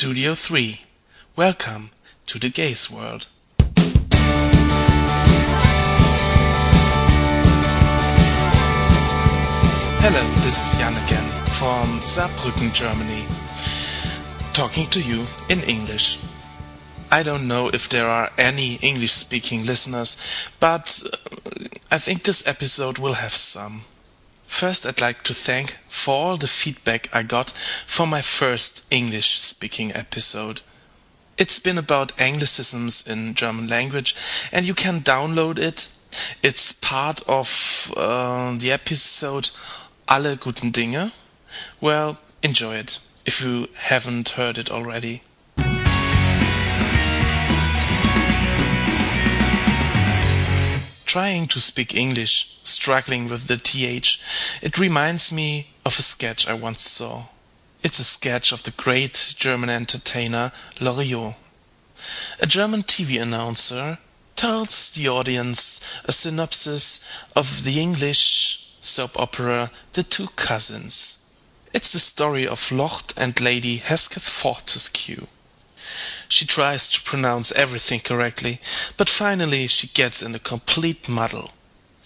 Studio 3. Welcome to the gays world. Hello, this is Jan again from Saarbrücken, Germany, talking to you in English. I don't know if there are any English speaking listeners, but uh, I think this episode will have some. First, I'd like to thank for all the feedback I got for my first English speaking episode. It's been about Anglicisms in German language, and you can download it. It's part of uh, the episode Alle guten Dinge. Well, enjoy it if you haven't heard it already. Trying to speak English, struggling with the TH, it reminds me of a sketch I once saw. It's a sketch of the great German entertainer Loriot. A German TV announcer tells the audience a synopsis of the English soap opera The Two Cousins. It's the story of Lord and Lady Hesketh Fortescue. She tries to pronounce everything correctly, but finally she gets in a complete muddle.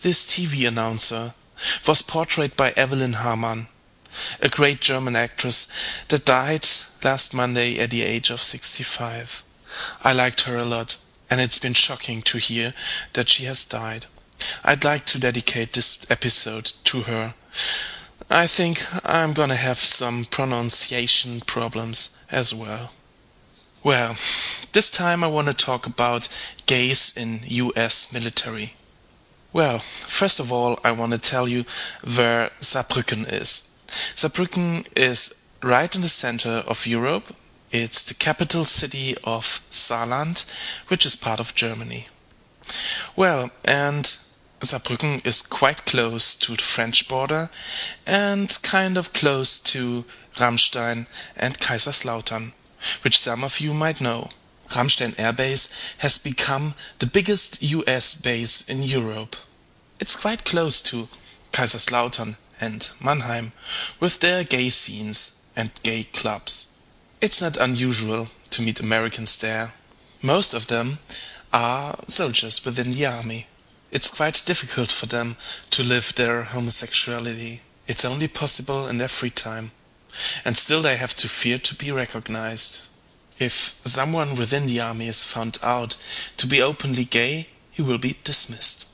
This TV announcer was portrayed by Evelyn Hamann, a great German actress that died last Monday at the age of 65. I liked her a lot, and it's been shocking to hear that she has died. I'd like to dedicate this episode to her. I think I'm gonna have some pronunciation problems as well. Well, this time I want to talk about gays in US military. Well, first of all, I want to tell you where Saarbrücken is. Saarbrücken is right in the center of Europe. It's the capital city of Saarland, which is part of Germany. Well, and Saarbrücken is quite close to the French border and kind of close to Ramstein and Kaiserslautern which some of you might know. Ramstein Air Base has become the biggest US base in Europe. It's quite close to Kaiserslautern and Mannheim, with their gay scenes and gay clubs. It's not unusual to meet Americans there. Most of them are soldiers within the army. It's quite difficult for them to live their homosexuality. It's only possible in their free time and still they have to fear to be recognized. If someone within the army is found out to be openly gay, he will be dismissed.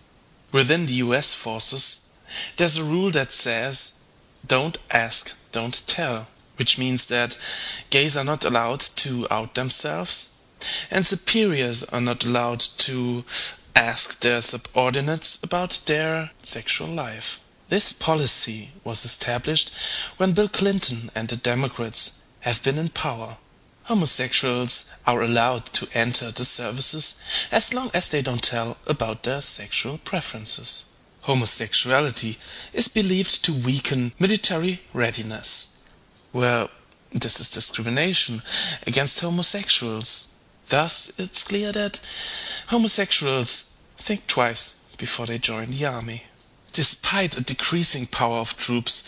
Within the US forces, there's a rule that says don't ask, don't tell, which means that gays are not allowed to out themselves and superiors are not allowed to ask their subordinates about their sexual life. This policy was established when Bill Clinton and the Democrats have been in power. Homosexuals are allowed to enter the services as long as they don't tell about their sexual preferences. Homosexuality is believed to weaken military readiness. Well, this is discrimination against homosexuals. Thus, it's clear that homosexuals think twice before they join the army. Despite a decreasing power of troops,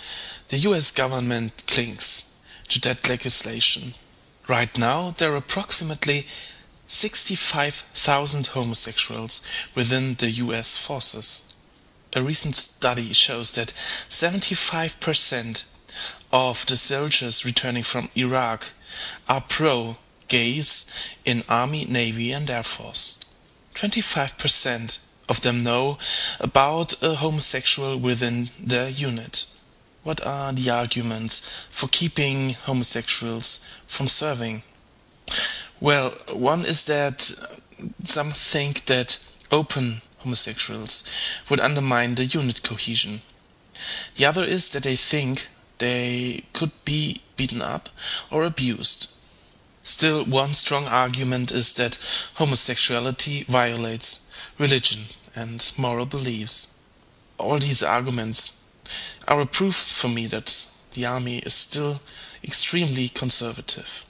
the US government clings to that legislation. Right now, there are approximately 65,000 homosexuals within the US forces. A recent study shows that 75% of the soldiers returning from Iraq are pro gays in Army, Navy, and Air Force. 25% of them know about a homosexual within their unit? What are the arguments for keeping homosexuals from serving? Well, one is that some think that open homosexuals would undermine the unit cohesion. The other is that they think they could be beaten up or abused. Still, one strong argument is that homosexuality violates religion and moral beliefs. All these arguments are a proof for me that the army is still extremely conservative.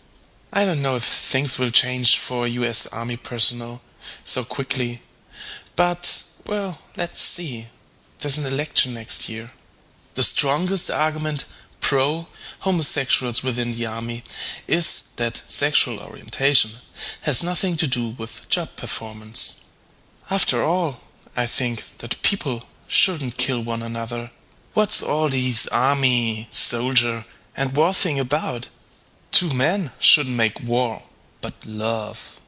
I don't know if things will change for US army personnel so quickly, but well, let's see. There's an election next year. The strongest argument pro homosexuals within the army is that sexual orientation has nothing to do with job performance. After all, I think that people shouldn't kill one another. What's all these army, soldier, and war thing about? Two men shouldn't make war, but love.